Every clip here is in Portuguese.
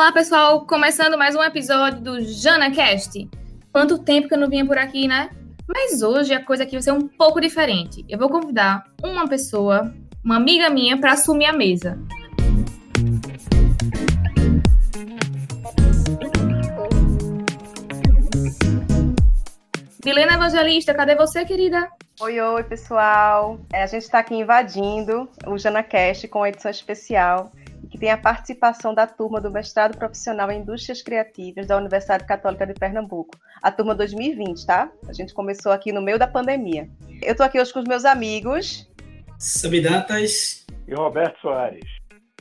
Olá, pessoal! Começando mais um episódio do JanaCast. Quanto tempo que eu não vinha por aqui, né? Mas hoje a coisa aqui vai ser um pouco diferente. Eu vou convidar uma pessoa, uma amiga minha, para assumir a mesa. Milena Evangelista, cadê você, querida? Oi, oi, pessoal. É, a gente está aqui invadindo o JanaCast com edição especial que tem a participação da turma do mestrado profissional em indústrias criativas da Universidade Católica de Pernambuco, a turma 2020, tá? A gente começou aqui no meio da pandemia. Eu estou aqui hoje com os meus amigos. Sabidatas e Roberto Soares.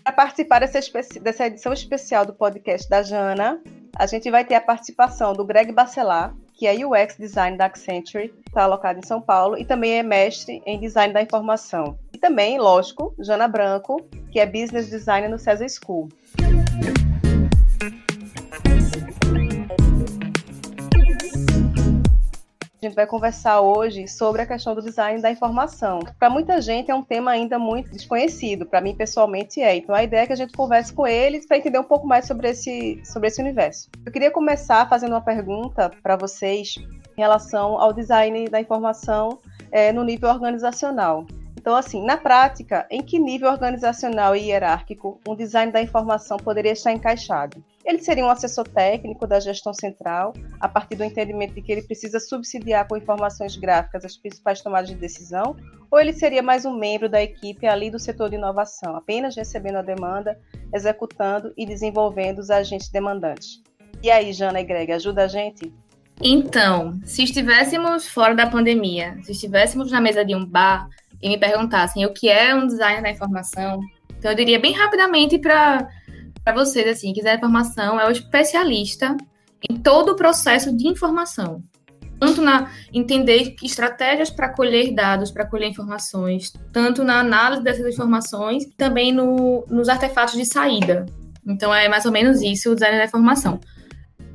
Para participar dessa, dessa edição especial do podcast da Jana, a gente vai ter a participação do Greg Bacelar, que é UX Design da Accenture, está alocado em São Paulo, e também é mestre em Design da Informação. E também, lógico, Jana Branco, que é Business Designer no César School. A gente vai conversar hoje sobre a questão do design da informação. Para muita gente é um tema ainda muito desconhecido, para mim pessoalmente é. Então a ideia é que a gente converse com eles para entender um pouco mais sobre esse, sobre esse universo. Eu queria começar fazendo uma pergunta para vocês em relação ao design da informação é, no nível organizacional. Então, assim, na prática, em que nível organizacional e hierárquico um design da informação poderia estar encaixado? Ele seria um assessor técnico da gestão central, a partir do entendimento de que ele precisa subsidiar com informações gráficas as principais tomadas de decisão, ou ele seria mais um membro da equipe ali do setor de inovação, apenas recebendo a demanda, executando e desenvolvendo os agentes demandantes? E aí, Jana e Greg, ajuda a gente? Então, se estivéssemos fora da pandemia, se estivéssemos na mesa de um bar, e me perguntassem o que é um designer da informação, então eu diria bem rapidamente para vocês, assim, que designer da informação é o especialista em todo o processo de informação. Tanto na entender estratégias para colher dados, para colher informações, tanto na análise dessas informações, também no, nos artefatos de saída. Então é mais ou menos isso o design da informação.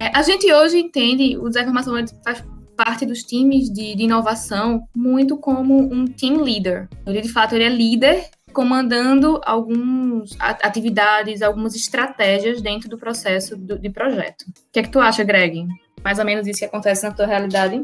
É, a gente hoje entende o design da informação faz parte dos times de, de inovação muito como um team leader. Ele, de fato, ele é líder comandando algumas atividades, algumas estratégias dentro do processo do, de projeto. O que é que tu acha, Greg? Mais ou menos isso que acontece na tua realidade?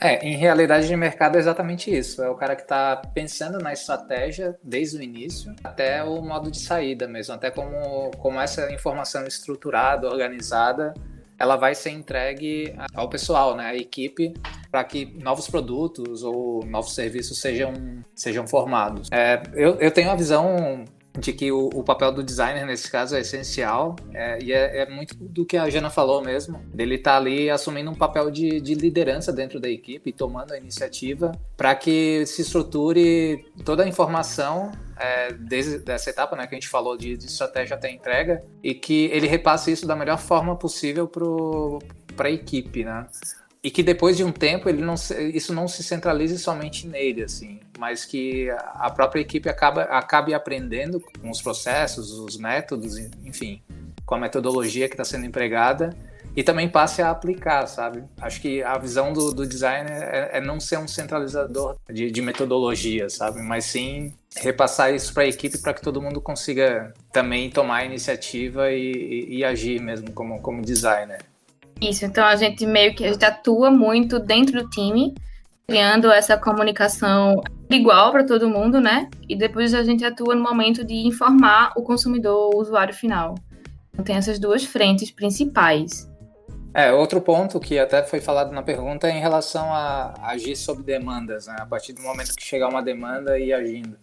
É, em realidade de mercado é exatamente isso. É o cara que está pensando na estratégia desde o início até o modo de saída mesmo, até como, como essa informação estruturada, organizada, ela vai ser entregue ao pessoal, né, à equipe, para que novos produtos ou novos serviços sejam, sejam formados. É, eu, eu tenho a visão de que o, o, papel do designer nesse caso é essencial é, e é, é, muito do que a Jana falou mesmo, dele estar tá ali assumindo um papel de, de, liderança dentro da equipe, tomando a iniciativa para que se estruture toda a informação é, desde essa etapa né, que a gente falou de, de, estratégia até entrega e que ele repasse isso da melhor forma possível para a equipe, né? E que depois de um tempo ele não isso não se centralize somente nele, assim, mas que a própria equipe acaba, acabe aprendendo com os processos, os métodos, enfim, com a metodologia que está sendo empregada e também passe a aplicar, sabe? Acho que a visão do, do é, é, não ser um centralizador de, de metodologia, sabe? Mas sim repassar isso para a equipe para que todo mundo consiga também tomar a iniciativa e, e, e, agir mesmo como, como designer. Isso, então a gente meio que a gente atua muito dentro do time, criando essa comunicação igual para todo mundo, né? E depois a gente atua no momento de informar o consumidor, o usuário final. Então tem essas duas frentes principais. É, outro ponto que até foi falado na pergunta é em relação a agir sob demandas, né? A partir do momento que chegar uma demanda e agindo.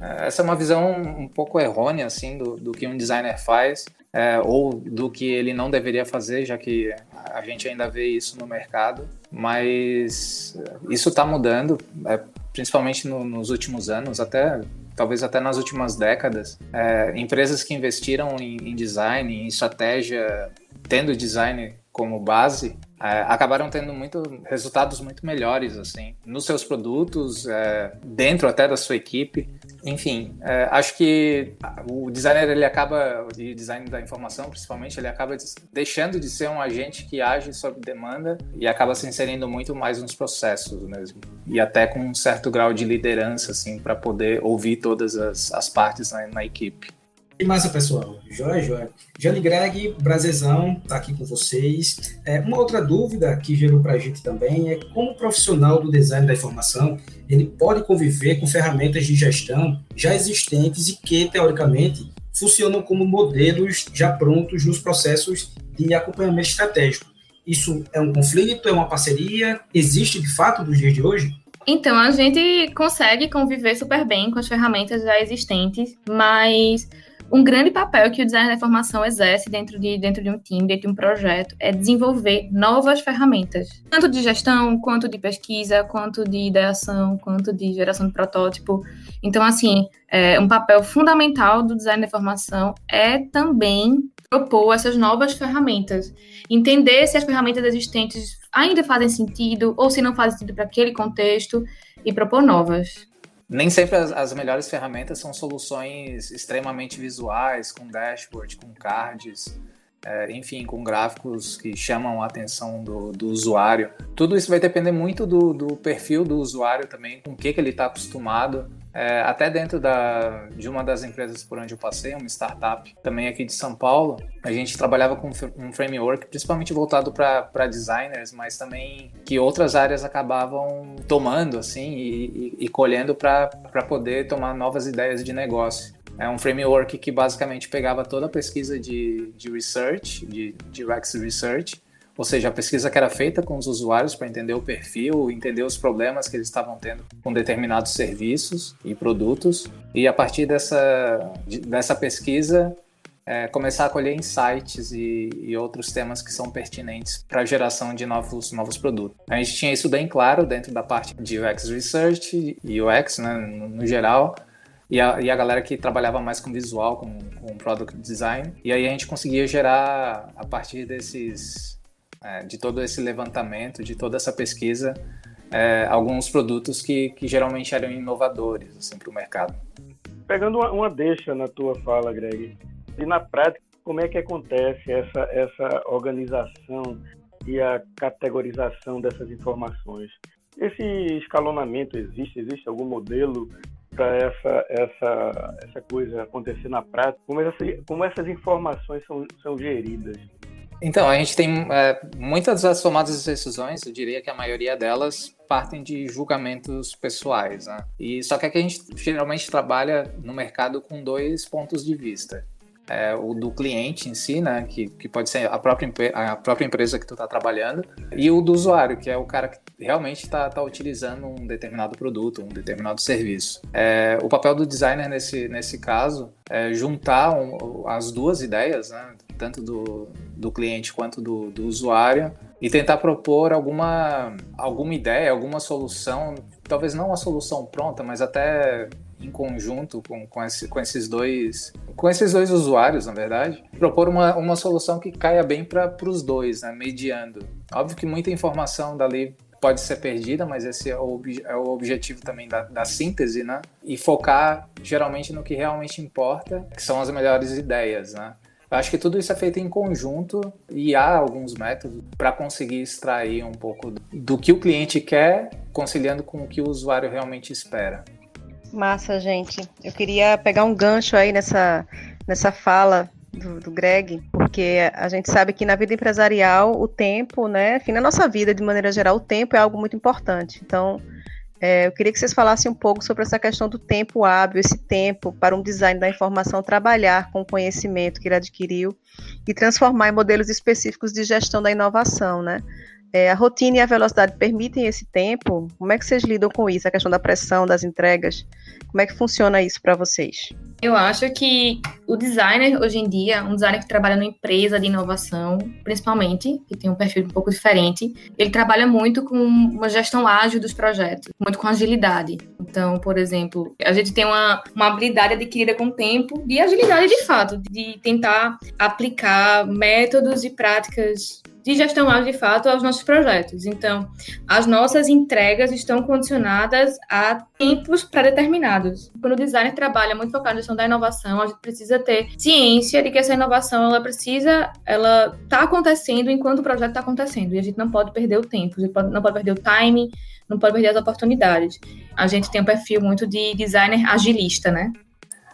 Essa é uma visão um pouco errônea, assim, do, do que um designer faz, é, ou do que ele não deveria fazer, já que a gente ainda vê isso no mercado. Mas isso está mudando, é, principalmente no, nos últimos anos, até talvez até nas últimas décadas. É, empresas que investiram em, em design, em estratégia, tendo design como base, é, acabaram tendo muito, resultados muito melhores assim nos seus produtos, é, dentro até da sua equipe. Enfim, é, acho que o designer ele acaba, o design da informação principalmente, ele acaba deixando de ser um agente que age sob demanda e acaba se inserindo muito mais nos processos mesmo e até com um certo grau de liderança assim para poder ouvir todas as, as partes na, na equipe. Que massa, pessoal. Joia, joia. Jane Greg, Brasezão, está aqui com vocês. É, uma outra dúvida que gerou para a gente também é como o profissional do design da informação ele pode conviver com ferramentas de gestão já existentes e que, teoricamente, funcionam como modelos já prontos nos processos de acompanhamento estratégico. Isso é um conflito, é uma parceria? Existe de fato nos dias de hoje? Então, a gente consegue conviver super bem com as ferramentas já existentes, mas um grande papel que o design da informação exerce dentro de, dentro de um time, dentro de um projeto, é desenvolver novas ferramentas, tanto de gestão, quanto de pesquisa, quanto de ideação, quanto de geração de protótipo. Então, assim, é, um papel fundamental do design da informação é também propor essas novas ferramentas, entender se as ferramentas existentes ainda fazem sentido ou se não fazem sentido para aquele contexto e propor novas nem sempre as, as, melhores ferramentas são soluções extremamente visuais, com dashboard, com cards, é, enfim, com gráficos que chamam a atenção do, do usuário. Tudo isso vai depender muito do, do, perfil do usuário também, com o que, que ele está acostumado. É, até dentro da, de uma das empresas por onde eu passei, uma startup também aqui de São Paulo, a gente trabalhava com um framework principalmente voltado para designers, mas também que outras áreas acabavam tomando assim e, e, e colhendo para poder tomar novas ideias de negócio. É um framework que basicamente pegava toda a pesquisa de, de research, de, de UX Research, ou seja, a pesquisa que era feita com os usuários para entender o perfil, entender os problemas que eles estavam tendo com determinados serviços e produtos, e a partir dessa, dessa pesquisa é, começar a colher insights e, e, outros temas que são pertinentes para a geração de novos, novos produtos. A gente tinha isso bem claro dentro da parte de UX Research e UX, né, no, no geral, e a, e a galera que trabalhava mais com visual, com, com product design. E aí a gente conseguia gerar, a partir desses é, de todo esse levantamento, de toda essa pesquisa, é, alguns produtos que, que geralmente eram inovadores assim, para o mercado. Pegando uma, uma deixa na tua fala, Greg, e na prática, como é que acontece essa, essa organização e a categorização dessas informações? Esse escalonamento existe? Existe algum modelo para essa, essa, essa coisa acontecer na prática? Como, essa, como essas informações são, são geridas? Então, a gente tem é, muitas das tomadas de decisões, eu diria que a maioria delas partem de julgamentos pessoais, né? E só que aqui a gente geralmente trabalha no mercado com dois pontos de vista. É, o do cliente em si, né, que, que pode ser a própria, a própria empresa que tu está trabalhando, e o do usuário, que é o cara que realmente está tá utilizando um determinado produto, um determinado serviço. É, o papel do designer nesse, nesse caso é juntar um, as duas ideias, né, tanto do, do cliente quanto do, do usuário, e tentar propor alguma, alguma ideia, alguma solução, talvez não uma solução pronta, mas até em conjunto com, com, esse, com esses dois com esses dois usuários, na verdade, propor uma, uma solução que caia bem para os dois, né, mediando. Óbvio que muita informação dali pode ser perdida, mas esse é o, é o objetivo também da, da, síntese, né? E focar geralmente no que realmente importa, que são as melhores ideias, né? Eu acho que tudo isso é feito em conjunto e há alguns métodos para conseguir extrair um pouco do que o cliente quer, conciliando com o que o usuário realmente espera. Massa, gente. Eu queria pegar um gancho aí nessa, nessa fala do, do, Greg, porque a gente sabe que na vida empresarial o tempo, né, enfim, na nossa vida de maneira geral, o tempo é algo muito importante. Então, é, eu queria que vocês falassem um pouco sobre essa questão do tempo hábil, esse tempo para um design da informação trabalhar com o conhecimento que ele adquiriu e transformar em modelos específicos de gestão da inovação, né? É, a rotina e a velocidade permitem esse tempo? Como é que vocês lidam com isso? A questão da pressão, das entregas? Como é que funciona isso para vocês? Eu acho que o designer, hoje em dia, um designer que trabalha numa empresa de inovação, principalmente, que tem um perfil um pouco diferente, ele trabalha muito com uma gestão ágil dos projetos, muito com agilidade. Então, por exemplo, a gente tem uma, uma habilidade adquirida com o tempo de agilidade de fato, de tentar aplicar métodos e práticas de gestão ágil de fato aos nossos projetos. Então, as nossas entregas estão condicionadas a tempos pré-determinados. Quando o designer trabalha muito focado na gestão da inovação, a gente precisa ter ciência de que essa inovação ela precisa, ela está acontecendo enquanto o projeto está acontecendo e a gente não pode perder o tempo, a gente não pode perder o timing, não pode perder as oportunidades. A gente tem um perfil muito de designer agilista, né?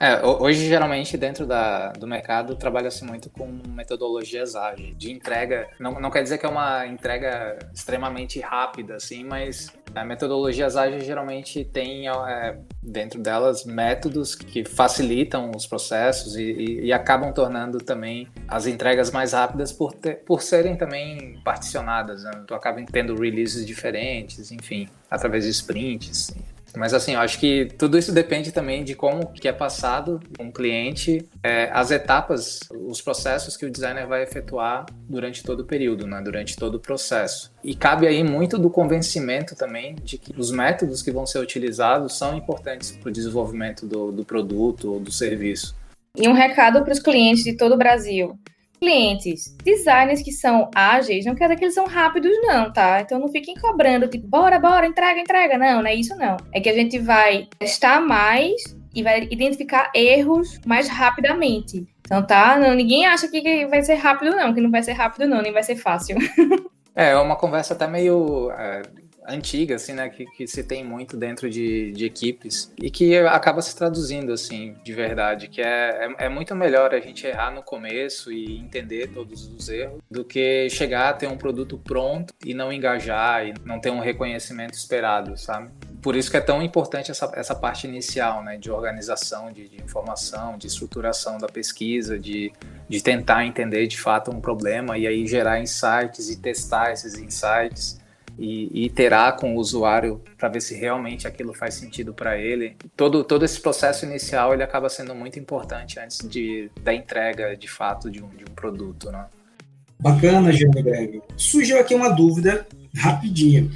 É, hoje, geralmente, dentro da, do mercado, trabalha-se muito com metodologias ágeis, de entrega. Não, não quer dizer que é uma entrega extremamente rápida, assim, mas é, metodologias ágeis geralmente têm é, dentro delas métodos que facilitam os processos e, e, e, acabam tornando também as entregas mais rápidas por, ter, por serem também particionadas. Né? Tu acaba tendo releases diferentes, enfim, através de sprints. Mas assim, eu acho que tudo isso depende também de como que é passado um cliente é, as etapas, os processos que o designer vai efetuar durante todo o período, né? durante todo o processo. E cabe aí muito do convencimento também de que os métodos que vão ser utilizados são importantes para o desenvolvimento do, do produto ou do serviço. E um recado para os clientes de todo o Brasil clientes, designers que são ágeis, não quer dizer que eles são rápidos, não, tá? Então não fiquem cobrando, tipo, bora, bora, entrega, entrega. Não, não é isso, não. É que a gente vai testar mais e vai identificar erros mais rapidamente. Então, tá? Não, ninguém acha que vai ser rápido, não, que não vai ser rápido, não, nem vai ser fácil. É, é uma conversa até meio. É antiga, assim, né, que, que se tem muito dentro de, de equipes e que acaba se traduzindo, assim, de verdade, que é, é, é, muito melhor a gente errar no começo e entender todos os erros do que chegar a ter um produto pronto e não engajar e não ter um reconhecimento esperado, sabe? Por isso que é tão importante essa, essa parte inicial, né, de organização, de, de informação, de estruturação da pesquisa, de, de tentar entender de fato um problema e aí gerar insights e testar esses insights e, e iterar com o usuário para ver se realmente aquilo faz sentido para ele. Todo, todo esse processo inicial ele acaba sendo muito importante antes de, da entrega de fato de um, de um produto. Né? Bacana, Jean Greg. Surgiu aqui uma dúvida rapidinha.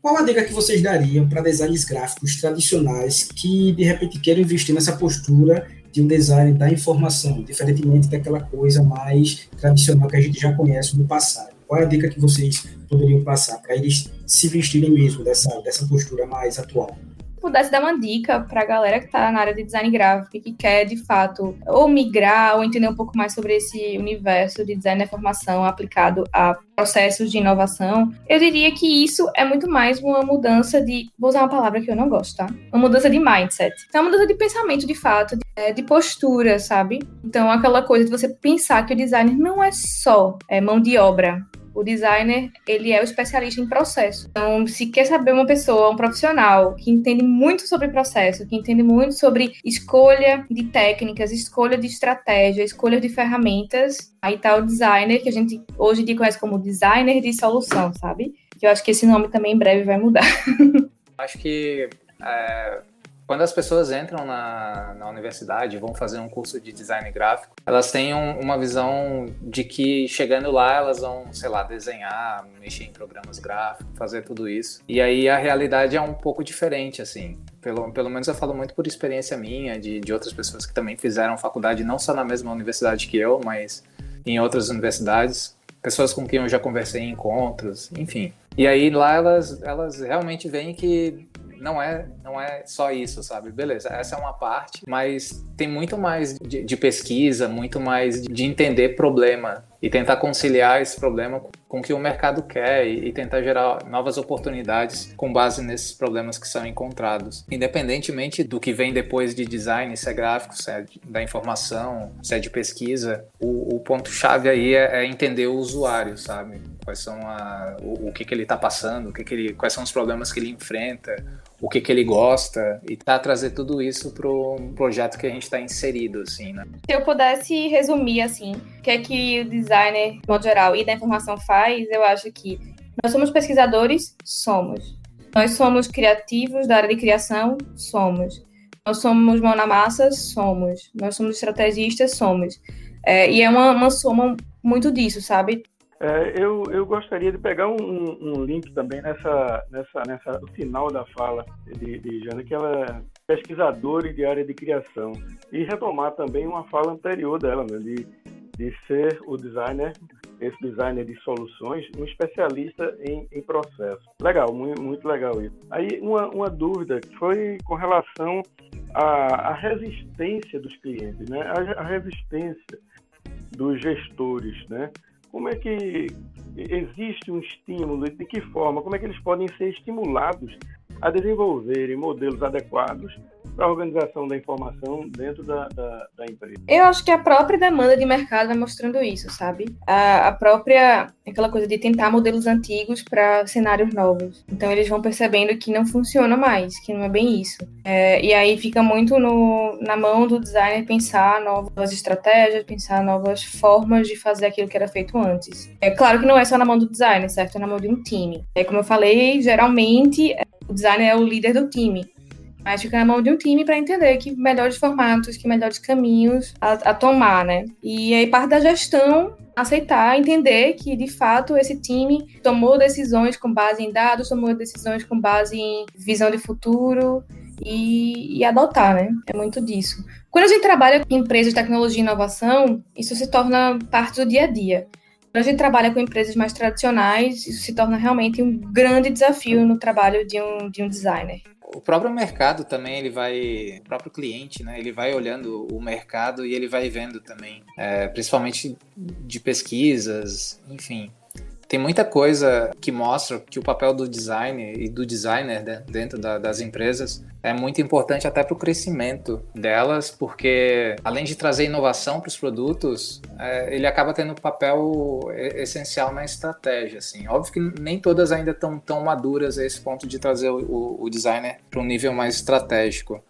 Qual a dica que vocês dariam para designers gráficos tradicionais que de repente querem investir nessa postura de um design da informação, diferentemente daquela coisa mais tradicional que a gente já conhece do passado? Qual é a dica que vocês poderiam passar para eles se vestirem mesmo dessa, dessa postura mais atual? pudesse dar uma dica para a galera que está na área de design gráfico e que quer, de fato, ou migrar ou entender um pouco mais sobre esse universo de design da informação aplicado a processos de inovação, eu diria que isso é muito mais uma mudança de. Vou usar uma palavra que eu não gosto, tá? Uma mudança de mindset. Então, é uma mudança de pensamento, de fato, de, é, de postura, sabe? Então, aquela coisa de você pensar que o design não é só é, mão de obra, o designer, ele é o especialista em processo. Então, se quer saber uma pessoa, um profissional que entende muito sobre processo, que entende muito sobre escolha de técnicas, escolha de estratégia, escolha de ferramentas, aí tá o designer, que a gente hoje em dia conhece como designer de solução, sabe? Que eu acho que esse nome também em breve vai mudar. acho que é, quando as pessoas entram na, na universidade vão fazer um curso de design gráfico, elas têm um, uma visão de que chegando lá elas vão, sei lá, desenhar, mexer em programas gráficos, fazer tudo isso. E aí a realidade é um pouco diferente, assim. Pelo, pelo menos eu falo muito por experiência minha, de, de outras pessoas que também fizeram faculdade, não só na mesma universidade que eu, mas em outras universidades, pessoas com quem eu já conversei em encontros, enfim. E aí lá elas, elas realmente veem que não é, não é só isso, sabe? Beleza, essa é uma parte, mas tem muito mais de, de pesquisa, muito mais de entender problema e tentar conciliar esse problema com o que o mercado quer e, tentar gerar novas oportunidades com base nesses problemas que são encontrados. Independentemente do que vem depois de design, se é gráfico, se é da informação, se é de pesquisa, o, o ponto-chave aí é, é, entender o usuário, sabe? Quais são a, o, o que, que ele está passando, o que, que ele, quais são os problemas que ele enfrenta, o que, que ele gosta e tá trazer tudo isso para o projeto que a gente está inserido, assim, né? Se eu pudesse resumir, assim, o que é que o designer, de modo geral, e da informação faz, eu acho que nós somos pesquisadores? Somos. Nós somos criativos da área de criação? Somos. Nós somos mão na massa? Somos. Nós somos estrategistas? Somos. É, e é uma, uma soma muito disso, sabe? É, eu, eu gostaria de pegar um, um, link também nessa, nessa, nessa final da fala de, de Jana, que ela é pesquisadora de área de criação, e retomar também uma fala anterior dela, né, de, de ser o designer, esse designer de soluções, um especialista em, em processo. Legal, muito, muito legal isso. Aí, uma, uma dúvida que foi com relação à, à resistência dos clientes, né, a, a resistência dos gestores, né? Como é que existe um estímulo, de que forma, como é que eles podem ser estimulados a desenvolverem modelos adequados para a organização da informação dentro da, da, da, empresa? Eu acho que a própria demanda de mercado vai mostrando isso, sabe? A, a própria, aquela coisa de tentar modelos antigos para cenários novos. Então eles vão percebendo que não funciona mais, que não é bem isso. É, e aí fica muito no, na mão do designer pensar novas estratégias, pensar novas formas de fazer aquilo que era feito antes. É claro que não é só na mão do designer, certo? É na mão de um time. É como eu falei, geralmente o designer é o líder do time. Mas fica na mão de um time para entender que melhores formatos, que melhores caminhos a, a tomar, né? E aí parte da gestão aceitar, entender que de fato esse time tomou decisões com base em dados, tomou decisões com base em visão de futuro e, e, adotar, né? É muito disso. Quando a gente trabalha com empresas de tecnologia e inovação, isso se torna parte do dia a dia. Quando a gente trabalha com empresas mais tradicionais, isso se torna realmente um grande desafio no trabalho de um, de um designer o próprio mercado também ele vai, o próprio cliente, né? Ele vai olhando o mercado e ele vai vendo também, é, principalmente de pesquisas, enfim tem muita coisa que mostra que o papel do design e do designer né, dentro da, das empresas é muito importante até para o crescimento delas, porque além de trazer inovação para os produtos, é, ele acaba tendo um papel essencial na estratégia. Assim. Óbvio que nem todas ainda estão tão maduras a esse ponto de trazer o, o designer para um nível mais estratégico.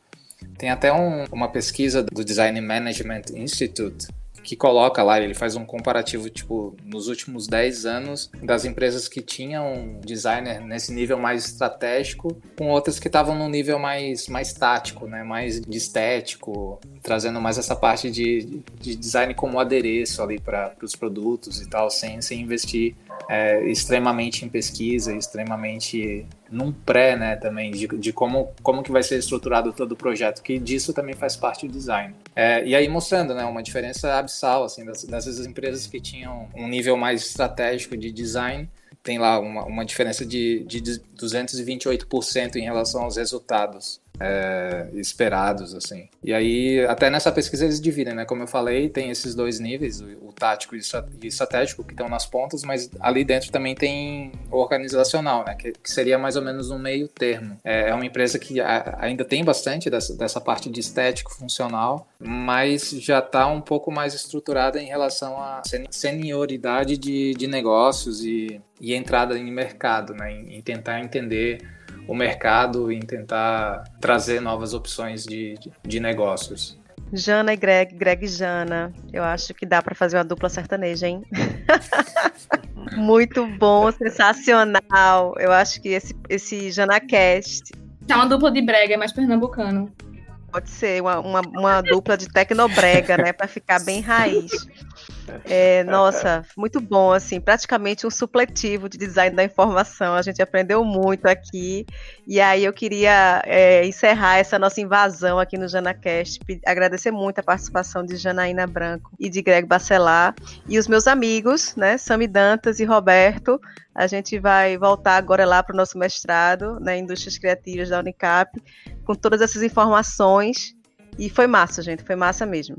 Tem até um, uma pesquisa do Design Management Institute que coloca lá, ele faz um comparativo, tipo, nos últimos 10 anos, das empresas que tinham designer nesse nível mais estratégico, com outras que estavam num nível mais, mais tático, né? Mais de estético, trazendo mais essa parte de, de design como adereço ali para os produtos e tal, sem, sem investir é, extremamente em pesquisa, extremamente num pré, né, também, de, de, como, como que vai ser estruturado todo o projeto, que disso também faz parte do design. É, e aí mostrando, né, uma diferença abissal, assim, das, dessas empresas que tinham um nível mais estratégico de design, tem lá uma, uma diferença de, de 228% em relação aos resultados é, esperados, assim. E aí, até nessa pesquisa eles dividem, né? Como eu falei, tem esses dois níveis, o, tático e o estratégico, que estão nas pontas, mas ali dentro também tem o organizacional, né? Que, que seria mais ou menos um meio termo. É, é uma empresa que a, ainda tem bastante dessa, dessa parte de estético funcional, mas já está um pouco mais estruturada em relação à senioridade de, de negócios e, e entrada em mercado, né? em, em tentar entender o mercado em tentar trazer novas opções de, de, de negócios. Jana e Greg, Greg e Jana. Eu acho que dá para fazer uma dupla sertaneja, hein? Muito bom, sensacional. Eu acho que esse, esse JanaCast. É uma dupla de brega, é mais pernambucano. Pode ser, uma, uma, uma dupla de tecnobrega, né? Para ficar bem raiz. É, nossa, muito bom, assim, praticamente um supletivo de design da informação. A gente aprendeu muito aqui. E aí eu queria é, encerrar essa nossa invasão aqui no JanaCast, agradecer muito a participação de Janaína Branco e de Greg Bacelar e os meus amigos, né, Sami Dantas e Roberto. A gente vai voltar agora lá para o nosso mestrado, né, Indústrias Criativas da Unicap, com todas essas informações. E foi massa, gente, foi massa mesmo.